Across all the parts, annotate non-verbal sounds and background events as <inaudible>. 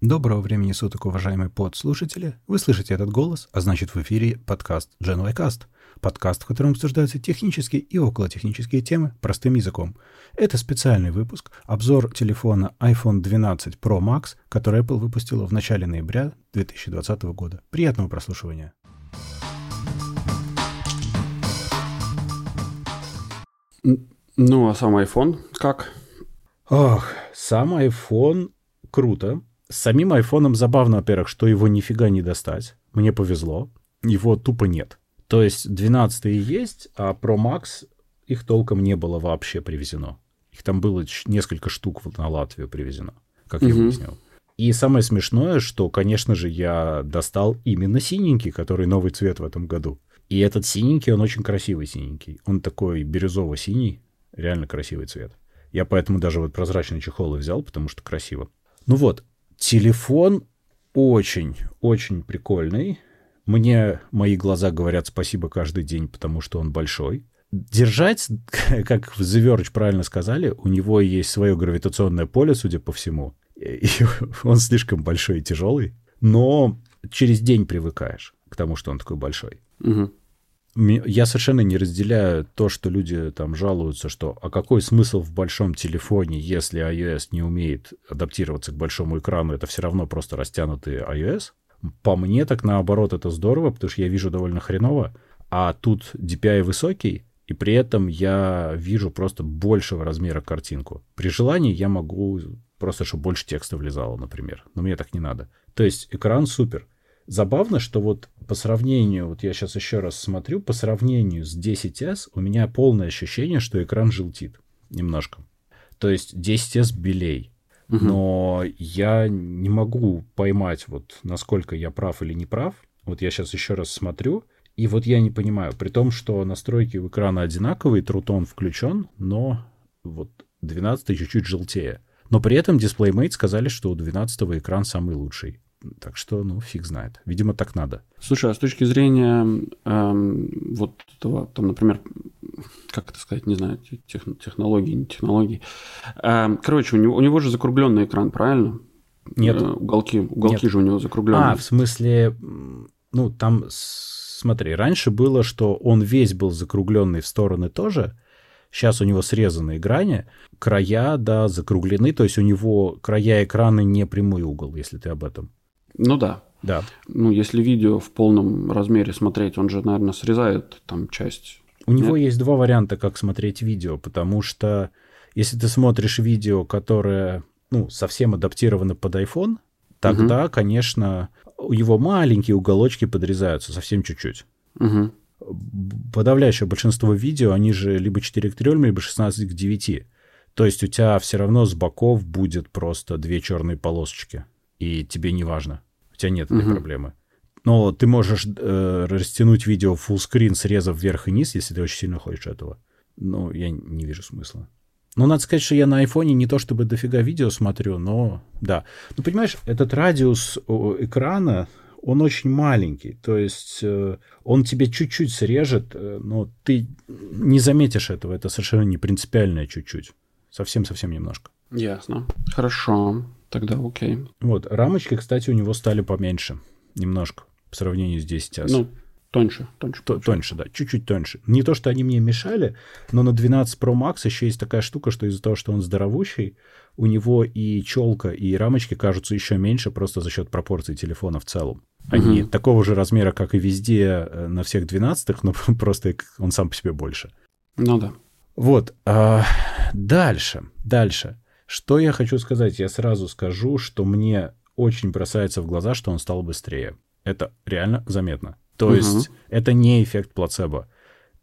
Доброго времени суток, уважаемые подслушатели. Вы слышите этот голос, а значит в эфире подкаст GenYcast. Подкаст, в котором обсуждаются технические и околотехнические темы простым языком. Это специальный выпуск, обзор телефона iPhone 12 Pro Max, который Apple выпустила в начале ноября 2020 года. Приятного прослушивания. Ну, а сам iPhone как? Ох, сам iPhone круто. С самим айфоном забавно, во-первых, что его нифига не достать. Мне повезло. Его тупо нет. То есть 12 есть, а Pro Max их толком не было вообще привезено. Их там было несколько штук на Латвию привезено, как я выяснил. И самое смешное, что, конечно же, я достал именно синенький, который новый цвет в этом году. И этот синенький, он очень красивый синенький. Он такой бирюзово-синий, реально красивый цвет. Я поэтому даже вот прозрачный чехол и взял, потому что красиво. Ну вот, Телефон очень-очень прикольный. Мне мои глаза говорят спасибо каждый день, потому что он большой. Держать, <laughs> как в The правильно сказали, у него есть свое гравитационное поле, судя по всему. И <laughs> он слишком большой и тяжелый. Но через день привыкаешь к тому, что он такой большой. Угу я совершенно не разделяю то, что люди там жалуются, что а какой смысл в большом телефоне, если iOS не умеет адаптироваться к большому экрану, это все равно просто растянутый iOS. По мне так наоборот это здорово, потому что я вижу довольно хреново, а тут DPI высокий, и при этом я вижу просто большего размера картинку. При желании я могу просто, чтобы больше текста влезало, например. Но мне так не надо. То есть экран супер. Забавно, что вот по сравнению, вот я сейчас еще раз смотрю, по сравнению с 10s у меня полное ощущение, что экран желтит немножко. То есть 10s белей. Угу. Но я не могу поймать, вот насколько я прав или не прав. Вот я сейчас еще раз смотрю, и вот я не понимаю, при том, что настройки у экрана одинаковые, трутон включен, но вот 12 чуть-чуть желтее. Но при этом DisplayMate сказали, что у 12 экран самый лучший. Так что, ну, фиг знает. Видимо, так надо. Слушай, а с точки зрения эм, вот этого, там, например, как это сказать, не знаю, тех, технологии, не технологии. Эм, короче, у него, у него же закругленный экран, правильно? Нет. Э, уголки, уголки Нет. же у него закругленные. А, в смысле, ну, там, смотри, раньше было, что он весь был закругленный в стороны тоже, Сейчас у него срезанные грани, края, да, закруглены, то есть у него края экрана не прямой угол, если ты об этом. Ну да. Да. Ну, если видео в полном размере смотреть, он же, наверное, срезает там часть. У Нет? него есть два варианта, как смотреть видео, потому что если ты смотришь видео, которое, ну, совсем адаптировано под iPhone, тогда, угу. конечно, у него маленькие уголочки подрезаются, совсем чуть-чуть. Угу. Подавляющее большинство видео, они же либо 4 к 3, либо 16 к 9. То есть у тебя все равно с боков будет просто две черные полосочки и тебе не важно. У тебя нет этой проблемы. Но ты можешь э, растянуть видео в fullscreen, срезав вверх и низ, если ты очень сильно хочешь этого. Но я не вижу смысла. Ну, надо сказать, что я на айфоне не то чтобы дофига видео смотрю, но да. Ну, понимаешь, этот радиус экрана, он очень маленький. То есть э, он тебе чуть-чуть срежет, э, но ты не заметишь этого. Это совершенно не принципиальное чуть-чуть. Совсем-совсем немножко. Ясно. Хорошо. Тогда окей. Вот, рамочки, кстати, у него стали поменьше. Немножко. По сравнению с 10 Ну, тоньше. Тоньше, то, тоньше, да. Чуть-чуть тоньше. Не то, что они мне мешали, но на 12 Pro Max еще есть такая штука, что из-за того, что он здоровущий, у него и челка, и рамочки кажутся еще меньше просто за счет пропорций телефона в целом. Они угу. такого же размера, как и везде э, на всех 12 но <laughs> просто он сам по себе больше. Ну да. Вот. А, дальше. Дальше. Что я хочу сказать? Я сразу скажу, что мне очень бросается в глаза, что он стал быстрее. Это реально заметно. То угу. есть это не эффект плацебо.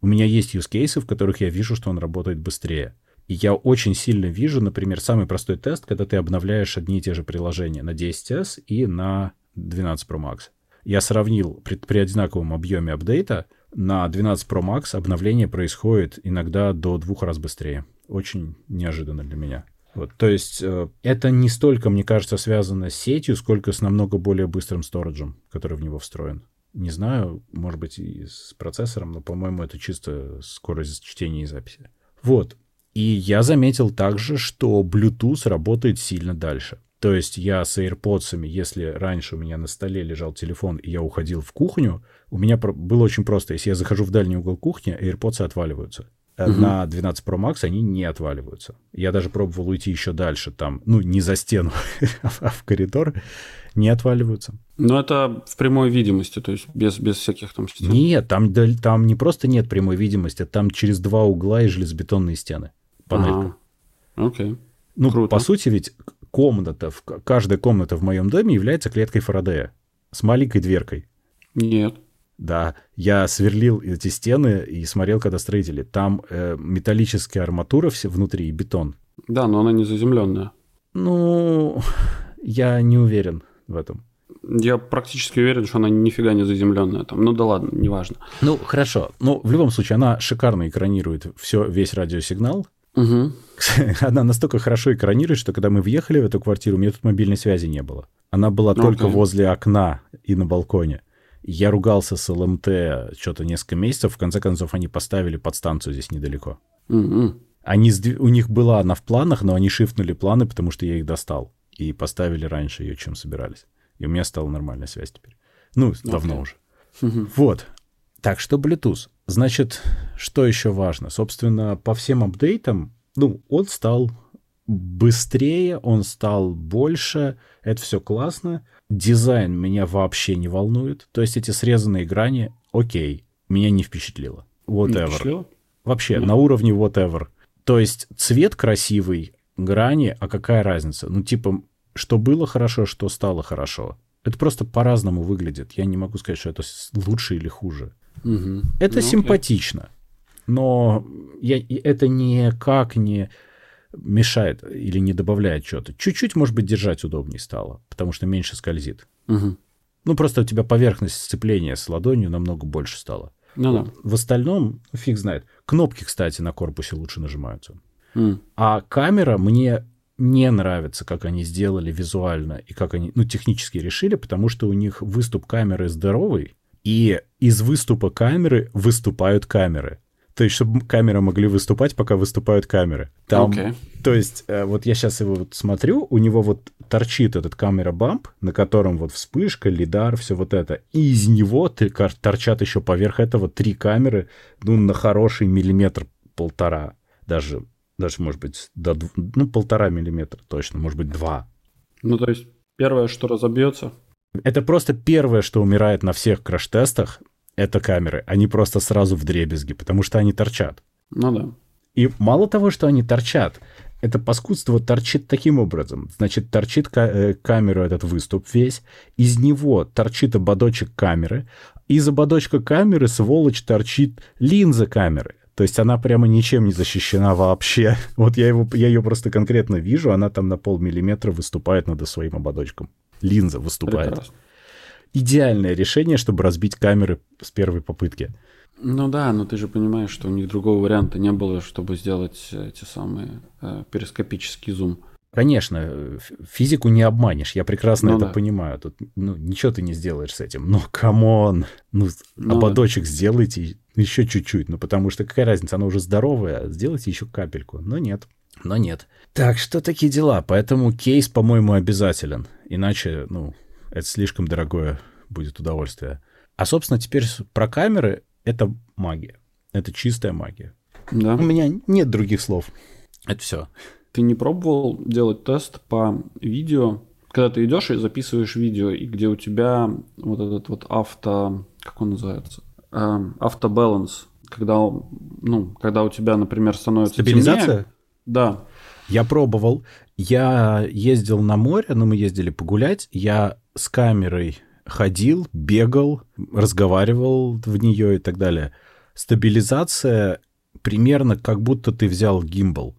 У меня есть cases, в которых я вижу, что он работает быстрее. И я очень сильно вижу, например, самый простой тест, когда ты обновляешь одни и те же приложения на 10s и на 12 Pro Max. Я сравнил при, при одинаковом объеме апдейта, на 12 Pro Max обновление происходит иногда до двух раз быстрее. Очень неожиданно для меня. Вот, то есть э, это не столько, мне кажется, связано с сетью, сколько с намного более быстрым сториджем, который в него встроен. Не знаю, может быть, и с процессором, но, по-моему, это чисто скорость чтения и записи. Вот. И я заметил также, что Bluetooth работает сильно дальше. То есть я с AirPods, если раньше у меня на столе лежал телефон, и я уходил в кухню, у меня было очень просто. Если я захожу в дальний угол кухни, AirPods отваливаются. Угу. На 12 Pro Max они не отваливаются. Я даже пробовал уйти еще дальше, там, ну, не за стену, <laughs> а в коридор, не отваливаются. Но это в прямой видимости, то есть без, без всяких там стен. Нет, там, там не просто нет прямой видимости, там через два угла и железобетонные стены. Панелька. Ага. Окей. Ну, Круто. по сути, ведь комната, каждая комната в моем доме является клеткой Фарадея с маленькой дверкой. Нет. Да, я сверлил эти стены и смотрел, когда строители. Там э, металлическая арматура все внутри и бетон. Да, но она не заземленная. Ну, я не уверен в этом. Я практически уверен, что она нифига не заземленная там. Ну да ладно, неважно. Ну, хорошо. Ну, в любом случае, она шикарно экранирует все, весь радиосигнал. Угу. <laughs> Она настолько хорошо экранирует, что когда мы въехали в эту квартиру, у меня тут мобильной связи не было. Она была okay. только возле окна и на балконе. Я ругался с ЛМТ что-то несколько месяцев. В конце концов, они поставили подстанцию здесь недалеко. Угу. Они, у них была она в планах, но они шифнули планы, потому что я их достал. И поставили раньше ее, чем собирались. И у меня стала нормальная связь теперь. Ну, давно okay. уже. Угу. Вот. Так что Bluetooth. Значит, что еще важно? Собственно, по всем апдейтам, ну, он стал быстрее, он стал больше, это все классно. Дизайн меня вообще не волнует. То есть эти срезанные грани, окей, меня не впечатлило. Whatever. Не впечатлило? Вообще, mm. на уровне whatever. То есть цвет красивый, грани, а какая разница? Ну, типа, что было хорошо, что стало хорошо. Это просто по-разному выглядит. Я не могу сказать, что это лучше или хуже. Угу. Это ну, симпатично, но я, это никак не мешает или не добавляет что-то. Чуть-чуть, может быть, держать удобнее стало, потому что меньше скользит. Угу. Ну, просто у тебя поверхность сцепления с ладонью намного больше стала. Ну да. В остальном, фиг знает. Кнопки, кстати, на корпусе лучше нажимаются. Mm. А камера мне не нравится, как они сделали визуально и как они, ну, технически решили, потому что у них выступ камеры здоровый, и из выступа камеры выступают камеры. То есть, чтобы камеры могли выступать, пока выступают камеры. Там, okay. То есть, э, вот я сейчас его вот смотрю, у него вот торчит этот камера бамп, на котором вот вспышка, лидар, все вот это. И из него торчат еще поверх этого три камеры, ну, на хороший миллиметр полтора. Даже, даже может быть, до, ну, полтора миллиметра точно, может быть, два. Ну, то есть, первое, что разобьется, это просто первое, что умирает на всех краш-тестах, это камеры. Они просто сразу в дребезги, потому что они торчат. Ну да. И мало того, что они торчат, это паскудство торчит таким образом. Значит, торчит ка- э, камеру этот выступ весь, из него торчит ободочек камеры, из ободочка камеры, сволочь, торчит линза камеры. То есть она прямо ничем не защищена вообще. <laughs> Вот я, его, я ее просто конкретно вижу, она там на полмиллиметра выступает над своим ободочком линза выступает. Прекрасно. Идеальное решение, чтобы разбить камеры с первой попытки. Ну да, но ты же понимаешь, что у них другого варианта не было, чтобы сделать эти самые э, перископический зум. Конечно, физику не обманешь, я прекрасно ну, это да. понимаю. Тут ну, ничего ты не сделаешь с этим. Но come on, ну, ну ободочек да. сделайте еще чуть-чуть. Ну, потому что какая разница, она уже здоровая, сделайте еще капельку. Но нет, но нет. Так что такие дела. Поэтому кейс, по-моему, обязателен. Иначе, ну, это слишком дорогое будет удовольствие. А, собственно, теперь про камеры это магия. Это чистая магия. Да. У меня нет других слов. Это все. Ты не пробовал делать тест по видео, когда ты идешь и записываешь видео, и где у тебя вот этот вот авто, как он называется, эм, автобаланс, когда, ну, когда у тебя, например, становится Стабилизация? темнее. Да. Я пробовал. Я ездил на море, но мы ездили погулять. Я с камерой ходил, бегал, разговаривал в нее и так далее. Стабилизация примерно как будто ты взял гимбал.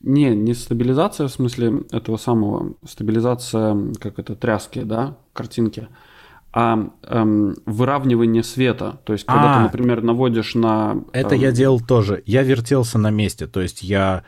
Не, не стабилизация в смысле этого самого, стабилизация, как это, тряски, да, картинки, а эм, выравнивание света. То есть, когда а, ты, например, наводишь на... Это эм... я делал тоже. Я вертелся на месте, то есть я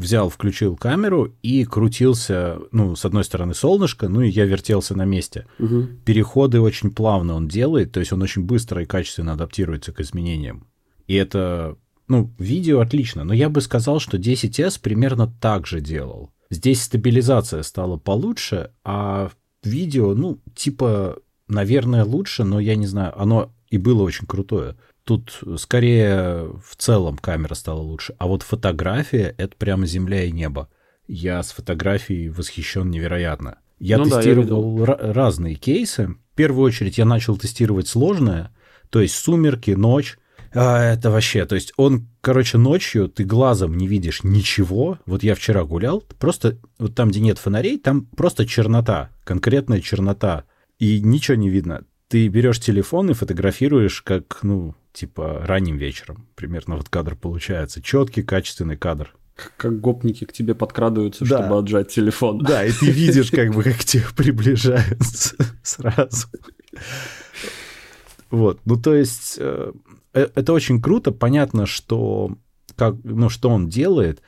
взял, включил камеру и крутился, ну, с одной стороны солнышко, ну, и я вертелся на месте. Угу. Переходы очень плавно он делает, то есть он очень быстро и качественно адаптируется к изменениям. И это, ну, видео отлично, но я бы сказал, что 10S примерно так же делал. Здесь стабилизация стала получше, а видео, ну, типа, наверное, лучше, но я не знаю, оно и было очень крутое. Тут скорее в целом камера стала лучше. А вот фотография — это прямо земля и небо. Я с фотографией восхищен невероятно. Я ну тестировал да, я разные кейсы. В первую очередь я начал тестировать сложное, то есть сумерки, ночь. А, это вообще, то есть он, короче, ночью ты глазом не видишь ничего. Вот я вчера гулял, просто вот там, где нет фонарей, там просто чернота, конкретная чернота, и ничего не видно. Ты берешь телефон и фотографируешь, как, ну, типа ранним вечером. Примерно вот кадр получается. Четкий, качественный кадр. Как гопники к тебе подкрадываются, да. чтобы отжать телефон. Да, и ты видишь, как бы, как к тебе приближаются <laughs> сразу. Вот, ну то есть э, э, это очень круто. Понятно, что как, ну, что он делает.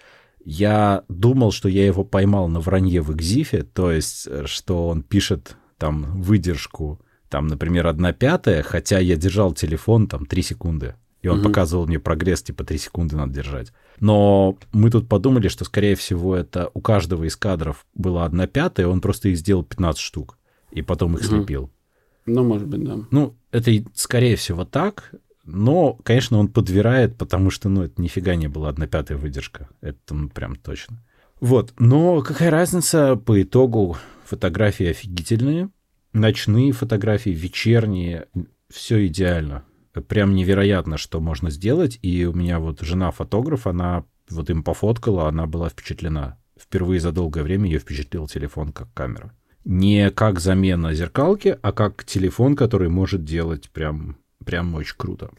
Я думал, что я его поймал на вранье в Экзифе, то есть, э, что он пишет там выдержку, там, например, одна пятая, хотя я держал телефон там 3 секунды. И он угу. показывал мне прогресс, типа 3 секунды надо держать. Но мы тут подумали, что, скорее всего, это у каждого из кадров была одна пятая, он просто их сделал 15 штук, и потом их угу. слепил. Ну, может быть, да. Ну, это, скорее всего, так. Но, конечно, он подвирает, потому что, ну, это нифига не была одна пятая выдержка. Это, ну, прям точно. Вот. Но какая разница по итогу? Фотографии офигительные. Ночные фотографии, вечерние. Все идеально прям невероятно, что можно сделать. И у меня вот жена фотограф, она вот им пофоткала, она была впечатлена. Впервые за долгое время ее впечатлил телефон как камера. Не как замена зеркалки, а как телефон, который может делать прям, прям очень круто.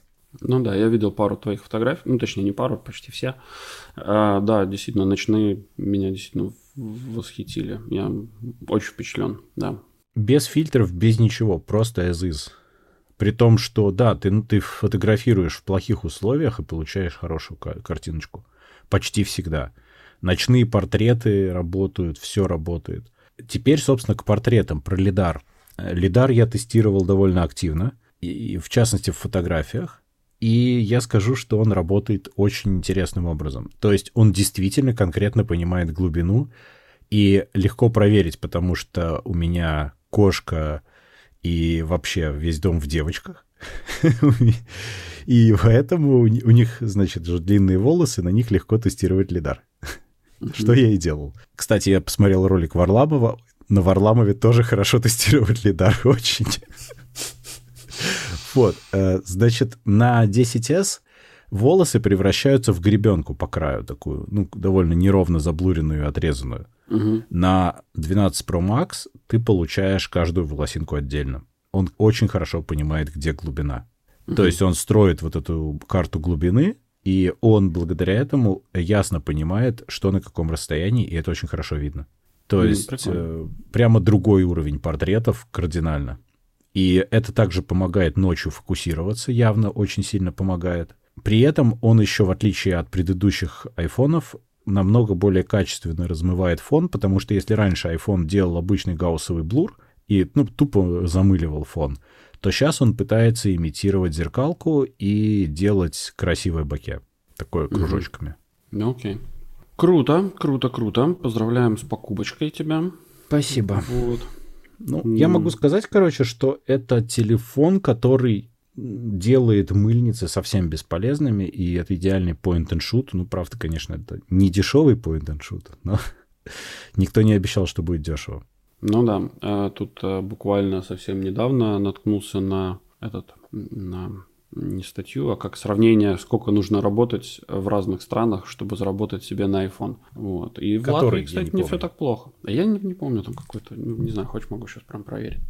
Ну да, я видел пару твоих фотографий, ну точнее не пару, почти все. А, да, действительно, ночные меня действительно восхитили. Я очень впечатлен, да. Без фильтров, без ничего, просто as is. При том, что, да, ты, ну, ты фотографируешь в плохих условиях и получаешь хорошую картиночку. Почти всегда. Ночные портреты работают, все работает. Теперь, собственно, к портретам про лидар. Лидар я тестировал довольно активно, и, в частности в фотографиях. И я скажу, что он работает очень интересным образом. То есть он действительно конкретно понимает глубину, и легко проверить, потому что у меня кошка и вообще весь дом в девочках. <laughs> И поэтому у них, значит, же длинные волосы, на них легко тестировать лидар. <laughs> Что я и делал. Кстати, я посмотрел ролик Варламова. На Варламове тоже хорошо тестировать лидар <laughs> очень. Вот, э, значит, на 10S волосы превращаются в гребенку по краю такую, ну, довольно неровно заблуренную и отрезанную. Угу. На 12 Pro Max ты получаешь каждую волосинку отдельно. Он очень хорошо понимает, где глубина. Угу. То есть он строит вот эту карту глубины, и он благодаря этому ясно понимает, что на каком расстоянии, и это очень хорошо видно. То mm, есть э, прямо другой уровень портретов кардинально. И это также помогает ночью фокусироваться, явно очень сильно помогает. При этом он еще, в отличие от предыдущих айфонов, намного более качественно размывает фон, потому что если раньше iPhone делал обычный гауссовый блур и ну, тупо замыливал фон, то сейчас он пытается имитировать зеркалку и делать красивое боке, такое кружочками. Ну окей. Круто, круто, круто. Поздравляем с покупочкой тебя. Спасибо. Вот. Ну, mm. я могу сказать, короче, что это телефон, который делает мыльницы совсем бесполезными, и это идеальный point and shoot. Ну, правда, конечно, это не дешевый point and shoot, но <laughs> никто не обещал, что будет дешево. Ну да, а тут а, буквально совсем недавно наткнулся на этот, на не статью, а как сравнение, сколько нужно работать в разных странах, чтобы заработать себе на iPhone. Вот. И в Который, Латвии, кстати, не, не все так плохо. Я не, не помню там какой-то, не знаю, хочешь могу сейчас прям проверить.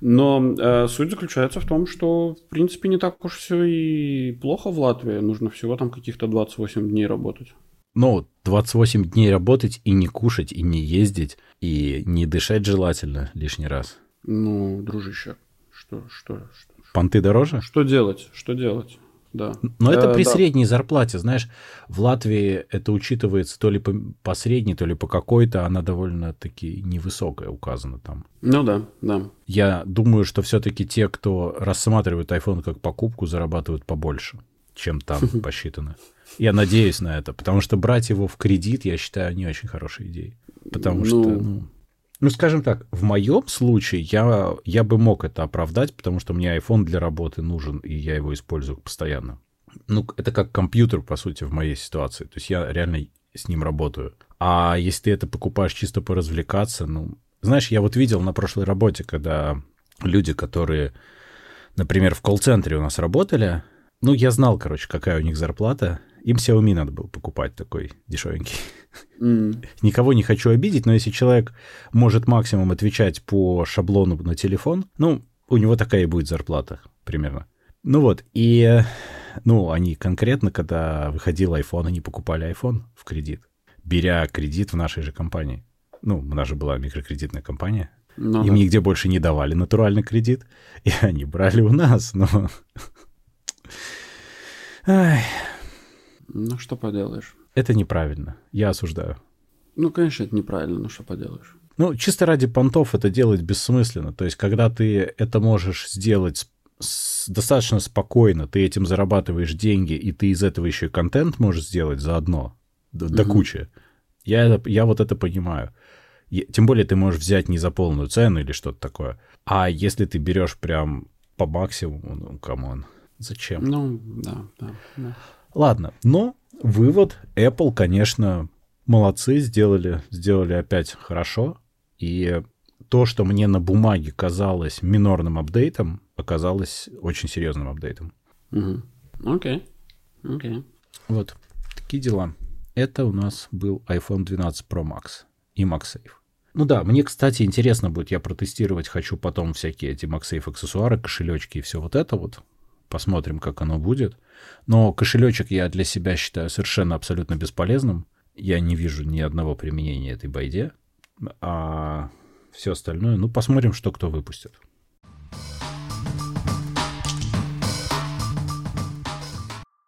Но э, суть заключается в том, что, в принципе, не так уж все и плохо в Латвии. Нужно всего там каких-то 28 дней работать. Ну, 28 дней работать и не кушать, и не ездить, и не дышать желательно лишний раз. Ну, дружище, что, что, что? Понты дороже? Что делать? Что делать? да. Но это при да. средней зарплате, знаешь, в Латвии это учитывается то ли по, по средней, то ли по какой-то, она довольно-таки невысокая указана там. Ну да, да. Я думаю, что все-таки те, кто рассматривает iPhone как покупку, зарабатывают побольше. чем там <laughs> посчитано. Я надеюсь на это, потому что брать его в кредит, я считаю, не очень хорошей идеей. Потому ну... что, ну, ну, скажем так, в моем случае я, я бы мог это оправдать, потому что мне iPhone для работы нужен, и я его использую постоянно. Ну, это как компьютер, по сути, в моей ситуации. То есть я реально с ним работаю. А если ты это покупаешь чисто поразвлекаться, ну... Знаешь, я вот видел на прошлой работе, когда люди, которые, например, в колл-центре у нас работали, ну, я знал, короче, какая у них зарплата, им Xiaomi надо было покупать такой дешевенький. Mm. Никого не хочу обидеть, но если человек может максимум отвечать по шаблону на телефон, ну, у него такая и будет зарплата примерно. Ну вот, и, ну, они конкретно, когда выходил iPhone, они покупали iPhone в кредит, беря кредит в нашей же компании. Ну, у нас же была микрокредитная компания. Ну, Им да. нигде больше не давали натуральный кредит, <laughs> и они брали у нас, но... Ай, ну, что поделаешь. Это неправильно. Я осуждаю. Ну, конечно, это неправильно, но что поделаешь. Ну, чисто ради понтов это делать бессмысленно. То есть, когда ты это можешь сделать с, достаточно спокойно, ты этим зарабатываешь деньги, и ты из этого еще и контент можешь сделать заодно, до, угу. до кучи. Я, я вот это понимаю. Тем более ты можешь взять не за полную цену или что-то такое. А если ты берешь прям по максимуму, ну, come on, зачем? Ну, да, да, да. Ладно, но вывод Apple, конечно, молодцы, сделали, сделали опять хорошо. И то, что мне на бумаге казалось минорным апдейтом, оказалось очень серьезным апдейтом. Окей. Угу. Окей. Okay. Okay. Вот, такие дела. Это у нас был iPhone 12 Pro Max и MagSafe. Ну да, мне, кстати, интересно будет, я протестировать хочу потом всякие эти MagSafe аксессуары, кошелечки и все вот это вот. Посмотрим, как оно будет. Но кошелечек я для себя считаю совершенно абсолютно бесполезным. Я не вижу ни одного применения этой байде. А все остальное, ну, посмотрим, что кто выпустит.